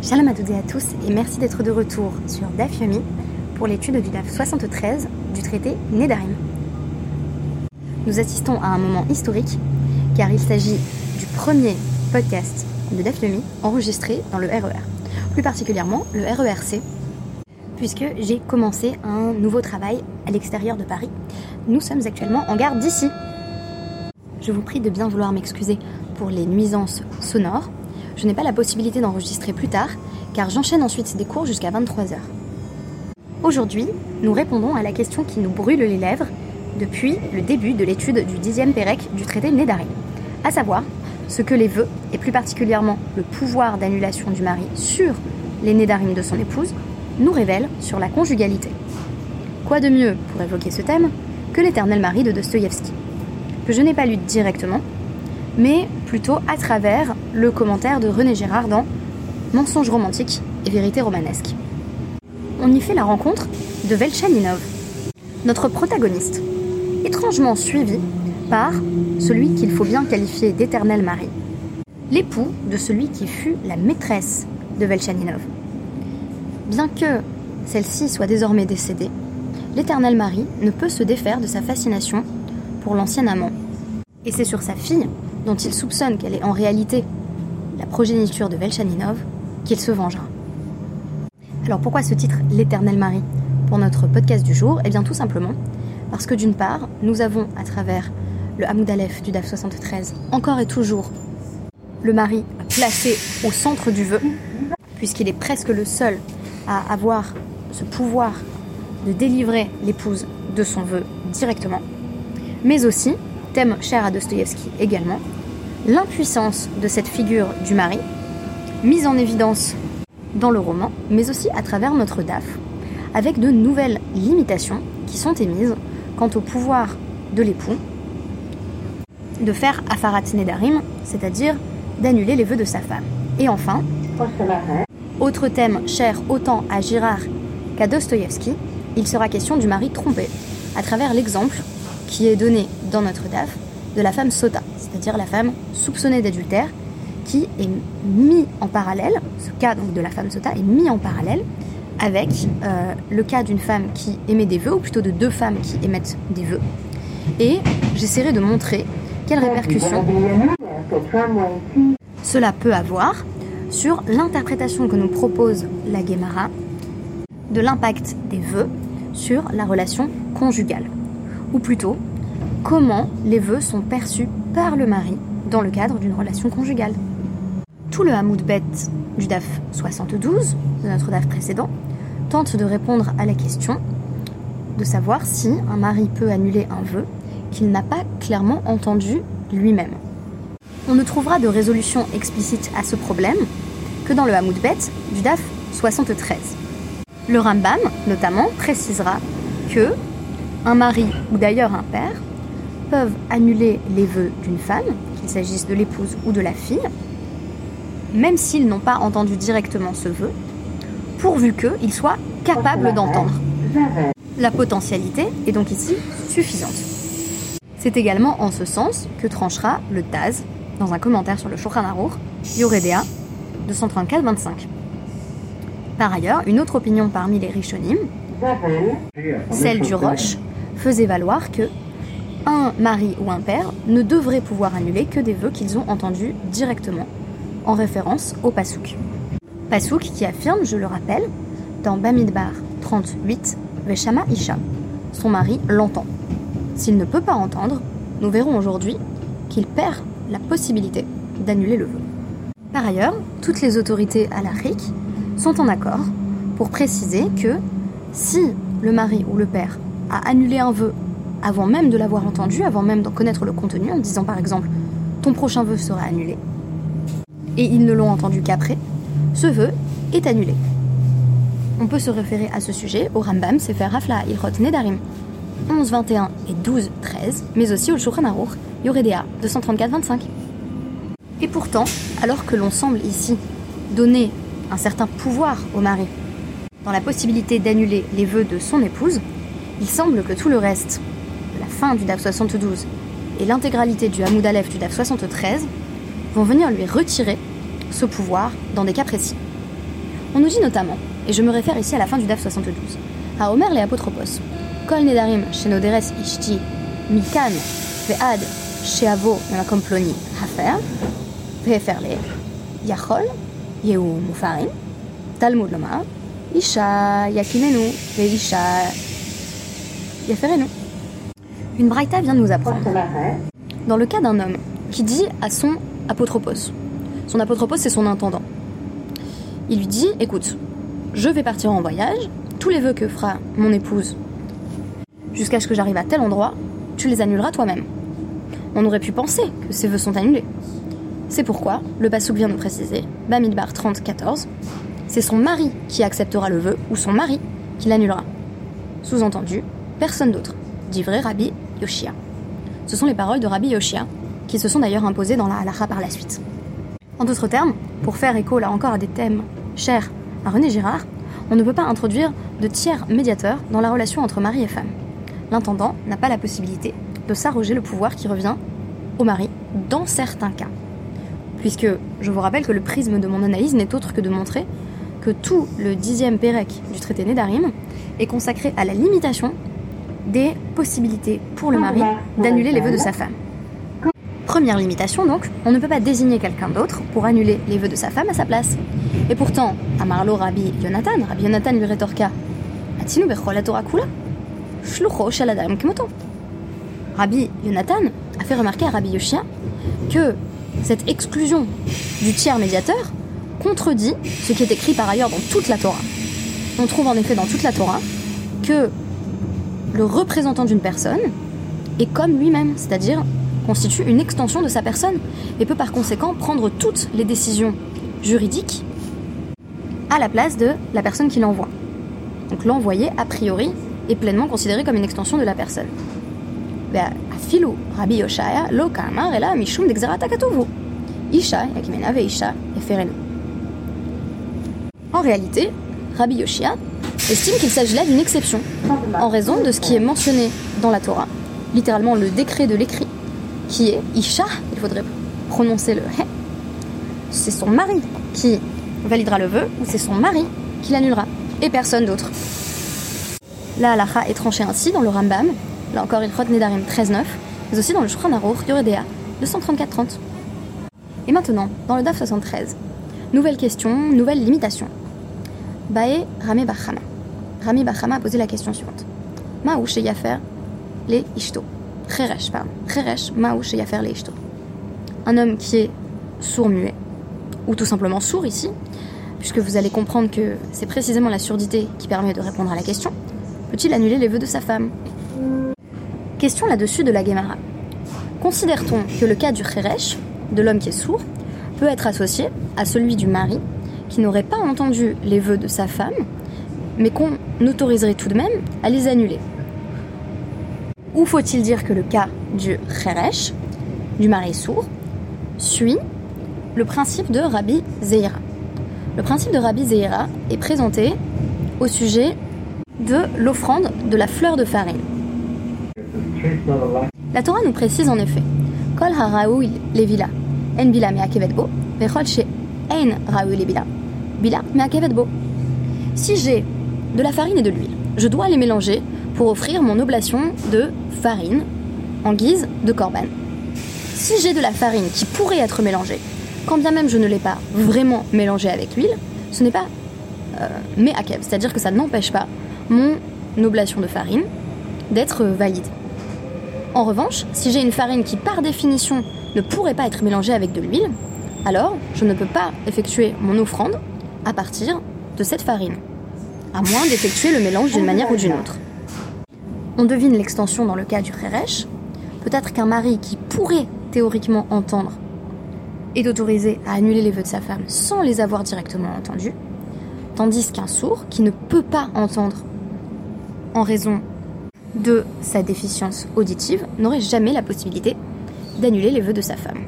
Shalom à toutes et à tous et merci d'être de retour sur DAF Yomi pour l'étude du DAF 73 du traité Nedarim. Nous assistons à un moment historique car il s'agit du premier podcast de DAF Yomi enregistré dans le RER, plus particulièrement le RERC, puisque j'ai commencé un nouveau travail à l'extérieur de Paris. Nous sommes actuellement en gare d'ici. Je vous prie de bien vouloir m'excuser pour les nuisances sonores je n'ai pas la possibilité d'enregistrer plus tard, car j'enchaîne ensuite des cours jusqu'à 23h. Aujourd'hui, nous répondons à la question qui nous brûle les lèvres depuis le début de l'étude du dixième Pérec du traité Nédarim, à savoir ce que les vœux, et plus particulièrement le pouvoir d'annulation du mari sur les Nédarim de son épouse, nous révèlent sur la conjugalité. Quoi de mieux pour évoquer ce thème que l'éternel mari de Dostoïevski, que je n'ai pas lu directement, mais plutôt à travers le commentaire de René Gérard dans Mensonge romantique et vérité romanesque. On y fait la rencontre de Velchaninov, notre protagoniste, étrangement suivi par celui qu'il faut bien qualifier d'éternel mari, l'époux de celui qui fut la maîtresse de Velchaninov. Bien que celle-ci soit désormais décédée, l'éternel mari ne peut se défaire de sa fascination pour l'ancien amant. Et c'est sur sa fille dont il soupçonne qu'elle est en réalité la progéniture de Velchaninov, qu'il se vengera. Alors pourquoi ce titre L'éternel mari pour notre podcast du jour? Eh bien tout simplement parce que d'une part, nous avons à travers le Hamoud Aleph du DAF 73 encore et toujours le mari placé au centre du vœu, puisqu'il est presque le seul à avoir ce pouvoir de délivrer l'épouse de son vœu directement, mais aussi, thème cher à Dostoïevski également, l'impuissance de cette figure du mari, mise en évidence dans le roman, mais aussi à travers notre DAF, avec de nouvelles limitations qui sont émises quant au pouvoir de l'époux de faire Afarat Nedarim, c'est-à-dire d'annuler les vœux de sa femme. Et enfin, autre thème cher autant à Girard qu'à Dostoïevski, il sera question du mari trompé, à travers l'exemple qui est donné dans notre DAF de la femme sota, c'est-à-dire la femme soupçonnée d'adultère, qui est mis en parallèle, ce cas donc de la femme sota est mis en parallèle avec euh, le cas d'une femme qui émet des vœux, ou plutôt de deux femmes qui émettent des vœux. Et j'essaierai de montrer quelles répercussions cela peut avoir sur l'interprétation que nous propose la Guémara de l'impact des vœux sur la relation conjugale. Ou plutôt, comment les vœux sont perçus le mari dans le cadre d'une relation conjugale. Tout le hamoud bête du DAF 72, de notre DAF précédent, tente de répondre à la question de savoir si un mari peut annuler un vœu qu'il n'a pas clairement entendu lui-même. On ne trouvera de résolution explicite à ce problème que dans le hamoud bête du DAF 73. Le Rambam, notamment, précisera que un mari ou d'ailleurs un père peuvent annuler les vœux d'une femme, qu'il s'agisse de l'épouse ou de la fille, même s'ils n'ont pas entendu directement ce vœu, pourvu qu'ils soient capables d'entendre. La potentialité est donc ici suffisante. C'est également en ce sens que tranchera le Taz dans un commentaire sur le Shulchan Aruch, Yoredea 234-25. Par ailleurs, une autre opinion parmi les Rishonim, celle du Roche, faisait valoir que un mari ou un père ne devrait pouvoir annuler que des vœux qu'ils ont entendus directement, en référence au Pasouk. Pasouk qui affirme, je le rappelle, dans Bamidbar 38, Veshama Isha, son mari l'entend. S'il ne peut pas entendre, nous verrons aujourd'hui qu'il perd la possibilité d'annuler le vœu. Par ailleurs, toutes les autorités à l'Afrique sont en accord pour préciser que si le mari ou le père a annulé un vœu avant même de l'avoir entendu, avant même d'en connaître le contenu, en disant par exemple ton prochain vœu sera annulé, et ils ne l'ont entendu qu'après, ce vœu est annulé. On peut se référer à ce sujet au Rambam Sefer Hafla Ilchot Nedarim 11, 21 et 12, 13, mais aussi au Shulchan Aruch Yoredea 234, 25. Et pourtant, alors que l'on semble ici donner un certain pouvoir au mari dans la possibilité d'annuler les vœux de son épouse, il semble que tout le reste fin du DAF 72 et l'intégralité du Hamoud Aleph du DAF 73 vont venir lui retirer ce pouvoir dans des cas précis. On nous dit notamment, et je me réfère ici à la fin du DAF 72, à Omer les apotropos, Kol Nedarim Shenoderes Ishti Mikan Ve'ad Sheavo Ploni Hafer Ve'eferle Yachol Yehu Mufarin Talmud Lomar Isha Yakinenu Ve'isha Yaferenu Une braïta vient de nous apprendre. Dans le cas d'un homme qui dit à son apotropos, son apotropos c'est son intendant, il lui dit Écoute, je vais partir en voyage, tous les vœux que fera mon épouse jusqu'à ce que j'arrive à tel endroit, tu les annuleras toi-même. On aurait pu penser que ces vœux sont annulés. C'est pourquoi le Passouk vient de préciser, Bamidbar 30, 14, c'est son mari qui acceptera le vœu ou son mari qui l'annulera. Sous-entendu, personne d'autre, dit vrai Rabbi Yoshia. Ce sont les paroles de Rabbi Yoshia, qui se sont d'ailleurs imposées dans la halacha par la suite. En d'autres termes, pour faire écho là encore à des thèmes chers à René Girard, on ne peut pas introduire de tiers médiateur dans la relation entre mari et femme. L'intendant n'a pas la possibilité de s'arroger le pouvoir qui revient au mari dans certains cas. Puisque je vous rappelle que le prisme de mon analyse n'est autre que de montrer que tout le dixième pérec du traité Nédarim est consacré à la limitation des possibilités pour le mari d'annuler les vœux de sa femme. Première limitation donc, on ne peut pas désigner quelqu'un d'autre pour annuler les vœux de sa femme à sa place. Et pourtant, à Marlo Rabbi Yonatan, Rabbi Yonatan lui rétorqua. Rabbi Yonatan a fait remarquer à Rabbi Yoshia que cette exclusion du tiers médiateur contredit ce qui est écrit par ailleurs dans toute la Torah. On trouve en effet dans toute la Torah que le représentant d'une personne est comme lui-même, c'est-à-dire constitue une extension de sa personne et peut par conséquent prendre toutes les décisions juridiques à la place de la personne qui l'envoie. Donc l'envoyé, a priori, est pleinement considéré comme une extension de la personne. Isha yakimena veisha. En réalité, Rabbi Yoshia estime qu'il s'agit là d'une exception, en raison de ce qui est mentionné dans la Torah, littéralement le décret de l'écrit, qui est Isha, il faudrait prononcer le He, c'est son mari qui validera le vœu, ou c'est son mari qui l'annulera, et personne d'autre. La halacha est tranchée ainsi dans le Rambam, là encore il Ilchot Nedarim 13.9, mais aussi dans le Shulchan Aruch Yoredea 234.30. Et maintenant, dans le DAF 73, nouvelle question, nouvelle limitation. Bae Rame Bachama. Rami Bachama a posé la question suivante. Maou Yafer les Ishto. Cheresh, pardon. Cheresh Maou Yafer les Ishto. Un homme qui est sourd-muet, ou tout simplement sourd ici, puisque vous allez comprendre que c'est précisément la surdité qui permet de répondre à la question, peut-il annuler les vœux de sa femme? Question là-dessus de la Gemara. Considère-t-on que le cas du Cheresh, de l'homme qui est sourd, peut être associé à celui du mari qui n'aurait pas entendu les vœux de sa femme, mais qu'on autoriserait tout de même à les annuler. Ou faut-il dire que le cas du Cheresh, du mari sourd, suit le principe de Rabbi Zeira? Le principe de Rabbi Zeira est présenté au sujet de l'offrande de la fleur de farine. La Torah nous précise en effet Si j'ai de la farine et de l'huile, je dois les mélanger pour offrir mon oblation de farine en guise de korban. Si j'ai de la farine qui pourrait être mélangée, quand bien même je ne l'ai pas vraiment mélangée avec l'huile, ce n'est pas euh, me'akev, c'est-à-dire que ça n'empêche pas mon oblation de farine d'être valide. En revanche, si j'ai une farine qui par définition ne pourrait pas être mélangée avec de l'huile, alors je ne peux pas effectuer mon offrande à partir de cette farine, à moins d'effectuer le mélange d'une manière ou d'une autre. On devine l'extension dans le cas du Kheresh. Peut-être qu'un mari qui pourrait théoriquement entendre est autorisé à annuler les vœux de sa femme sans les avoir directement entendus, tandis qu'un sourd qui ne peut pas entendre en raison de sa déficience auditive n'aurait jamais la possibilité d'annuler les vœux de sa femme.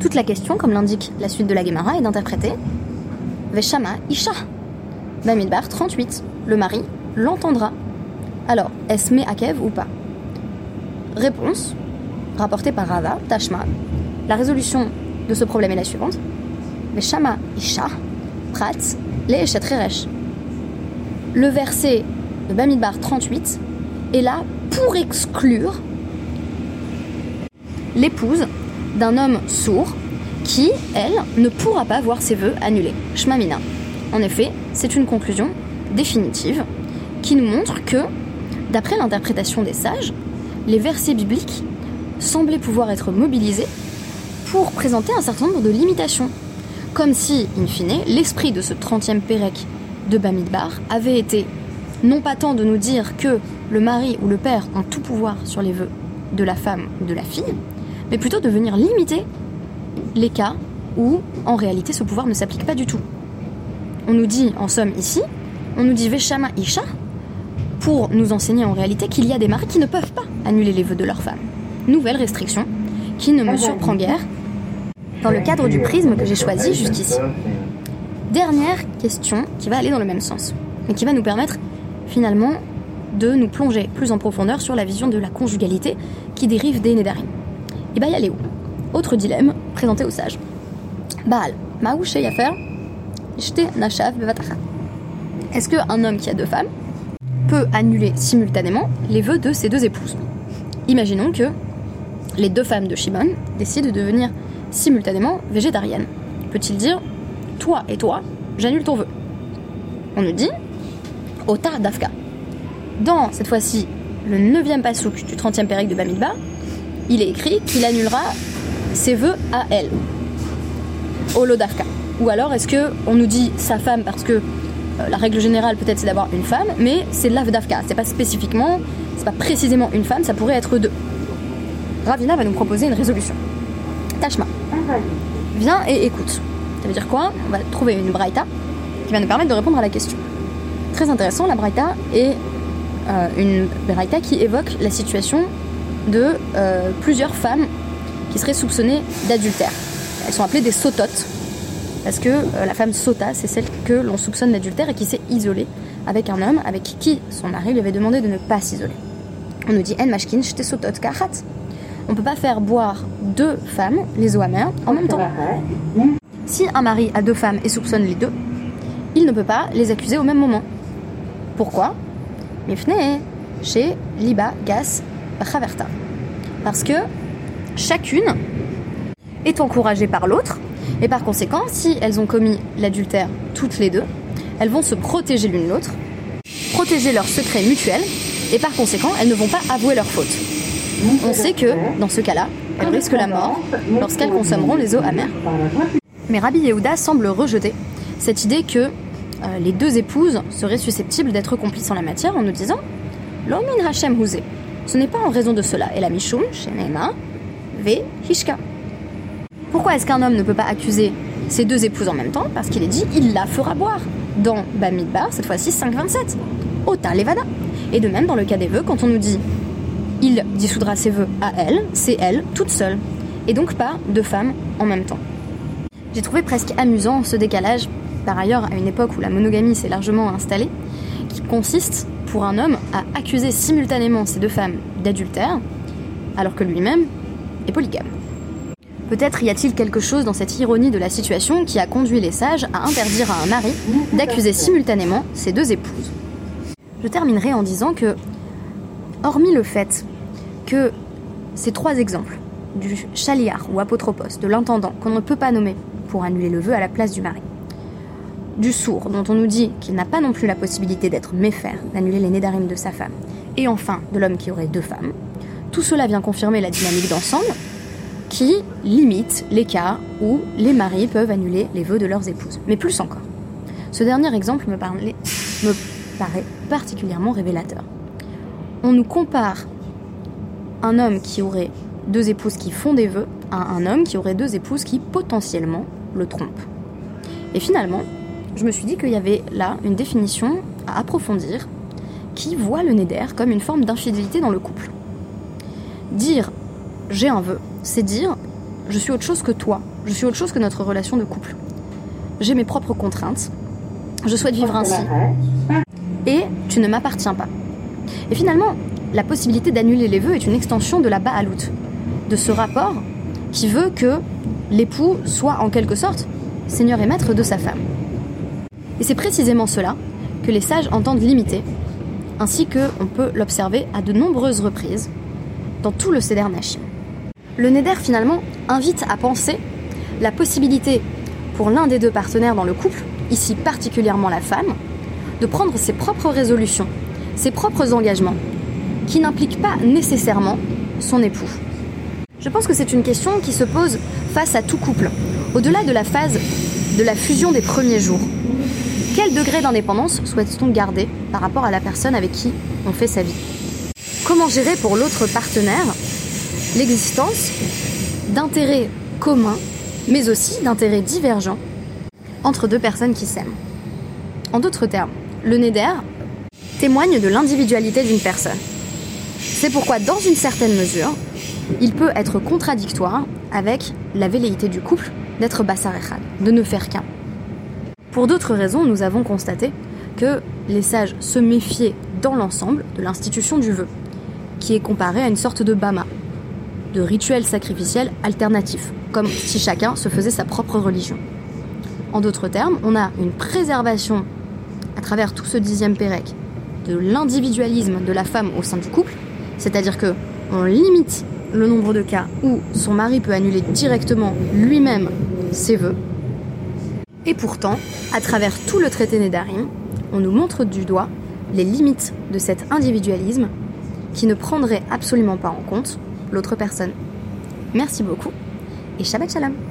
Toute la question, comme l'indique la suite de la Gemara, est d'interpréter Veshama Isha. Bamidbar 38. Le mari l'entendra. Alors, est-ce Akev ou pas? Réponse, rapportée par Rava, Tashma. La résolution de ce problème est la suivante. Isha, Eshetreresh. Le verset de Bamidbar 38 est là pour exclure l'épouse d'un homme sourd qui, elle, ne pourra pas voir ses vœux annulés. Shmamina. En effet, c'est une conclusion définitive qui nous montre que, d'après l'interprétation des sages, les versets bibliques semblaient pouvoir être mobilisés pour présenter un certain nombre de limitations. Comme si, in fine, l'esprit de ce 30e Pérec de Bamidbar avait été non pas tant de nous dire que le mari ou le père ont tout pouvoir sur les vœux de la femme ou de la fille, mais plutôt de venir limiter les cas où, en réalité, ce pouvoir ne s'applique pas du tout. On nous dit, en somme, ici, on nous dit Veshama Isha, pour nous enseigner en réalité qu'il y a des maris qui ne peuvent pas annuler les vœux de leur femme. Nouvelle restriction qui ne me surprend guère dans le cadre du prisme que j'ai choisi jusqu'ici. Dernière question qui va aller dans le même sens, mais qui va nous permettre finalement de nous plonger plus en profondeur sur la vision de la conjugalité qui dérive des Nédarim. Et bah, y Autre dilemme présenté aux sages. Baal, Maouché Yafer, Est-ce qu'un homme qui a deux femmes peut annuler simultanément les vœux de ses deux épouses? Imaginons que les deux femmes de Shimon décident de devenir simultanément végétariennes. Peut-il dire Toi et toi, j'annule ton vœu On nous dit Ota Dafka. Dans cette fois-ci le 9e pasouk du 30e pérec de Bamidbar, il est écrit qu'il annulera ses vœux à elle. Olodafka. Ou alors est-ce que on nous dit sa femme parce que euh, la règle générale peut-être c'est d'avoir une femme, mais c'est l'avdafka. C'est pas spécifiquement, c'est pas précisément une femme, ça pourrait être deux. Ravina va nous proposer une résolution. Tashma. Viens et écoute. Ça veut dire quoi? On va trouver une braïta qui va nous permettre de répondre à la question. Très intéressant, la braïta est euh, une braïta qui évoque la situation de euh, plusieurs femmes qui seraient soupçonnées d'adultère. Elles sont appelées des sototes parce que euh, la femme sota, c'est celle que l'on soupçonne d'adultère et qui s'est isolée avec un homme avec qui son mari lui avait demandé de ne pas s'isoler. On nous dit En mashkin. On ne peut pas faire boire deux femmes les eaux en même temps. Si un mari a deux femmes et soupçonne les deux, il ne peut pas les accuser au même moment. Pourquoi? Mifne chez Liba Gas Bachaverta. Parce que chacune est encouragée par l'autre et par conséquent, si elles ont commis l'adultère toutes les deux, elles vont se protéger l'une l'autre, protéger leur secret mutuel, et par conséquent, elles ne vont pas avouer leur faute. On sait que, dans ce cas-là, elles risquent la mort lorsqu'elles consommeront les eaux amères. Mais Rabbi Yehuda semble rejeter cette idée que euh, les deux épouses seraient susceptibles d'être complices en la matière en nous disant L'omin Hashem Huzé. Ce n'est pas en raison de cela. Et la Mishum, Shenema, Ve Hishka. Pourquoi est-ce qu'un homme ne peut pas accuser ses deux épouses en même temps? Parce qu'il est dit il la fera boire. Dans Bamidbar, cette fois-ci 5.27. Ota Levada. Et de même dans le cas des vœux, quand on nous dit il dissoudra ses vœux à elle, c'est elle, toute seule. Et donc pas deux femmes en même temps. J'ai trouvé presque amusant ce décalage, par ailleurs à une époque où la monogamie s'est largement installée, qui consiste pour un homme à accuser simultanément ces deux femmes d'adultère, alors que lui-même est polygame. Peut-être y a-t-il quelque chose dans cette ironie de la situation qui a conduit les sages à interdire à un mari d'accuser simultanément ses deux épouses. Je terminerai en disant que, hormis le fait que ces trois exemples, du chaliar ou apotropos, de l'intendant qu'on ne peut pas nommer pour annuler le vœu à la place du mari, du sourd dont on nous dit qu'il n'a pas non plus la possibilité d'être méfère, d'annuler les nédarim de sa femme, et enfin de l'homme qui aurait deux femmes, tout cela vient confirmer la dynamique d'ensemble qui limite les cas où les maris peuvent annuler les vœux de leurs épouses. Mais plus encore. Ce dernier exemple me, me paraît particulièrement révélateur. On nous compare un homme qui aurait deux épouses qui font des vœux à un homme qui aurait deux épouses qui potentiellement le trompent. Et finalement, je me suis dit qu'il y avait là une définition à approfondir qui voit le néder comme une forme d'infidélité dans le couple. Dire j'ai un vœu, c'est dire je suis autre chose que toi, je suis autre chose que notre relation de couple. J'ai mes propres contraintes, je souhaite vivre ainsi, et tu ne m'appartiens pas. Et finalement, la possibilité d'annuler les vœux est une extension de la Baalout, de ce rapport qui veut que l'époux soit en quelque sorte seigneur et maître de sa femme. Et c'est précisément cela que les sages entendent limiter, ainsi que on peut l'observer à de nombreuses reprises dans tout le Seder Nashim. Le Neder finalement invite à penser la possibilité pour l'un des deux partenaires dans le couple, ici particulièrement la femme, de prendre ses propres résolutions, ses propres engagements, qui n'impliquent pas nécessairement son époux. Je pense que c'est une question qui se pose face à tout couple, au-delà de la phase de la fusion des premiers jours. Quel degré d'indépendance souhaite-t-on garder par rapport à la personne avec qui on fait sa vie? Comment gérer pour l'autre partenaire l'existence d'intérêts communs, mais aussi d'intérêts divergents entre deux personnes qui s'aiment En d'autres termes, le Neder témoigne de l'individualité d'une personne. C'est pourquoi, dans une certaine mesure, il peut être contradictoire avec la velléité du couple d'être Bassar de ne faire qu'un. Pour d'autres raisons, nous avons constaté que les sages se méfiaient dans l'ensemble de l'institution du vœu, qui est comparée à une sorte de bama, de rituel sacrificiel alternatif, comme si chacun se faisait sa propre religion. En d'autres termes, on a une préservation à travers tout ce dixième pérec de l'individualisme de la femme au sein du couple, c'est-à-dire que on limite le nombre de cas où son mari peut annuler directement lui-même ses vœux. Et pourtant, à travers tout le traité Nédarim, on nous montre du doigt les limites de cet individualisme qui ne prendrait absolument pas en compte l'autre personne. Merci beaucoup et Shabbat Shalom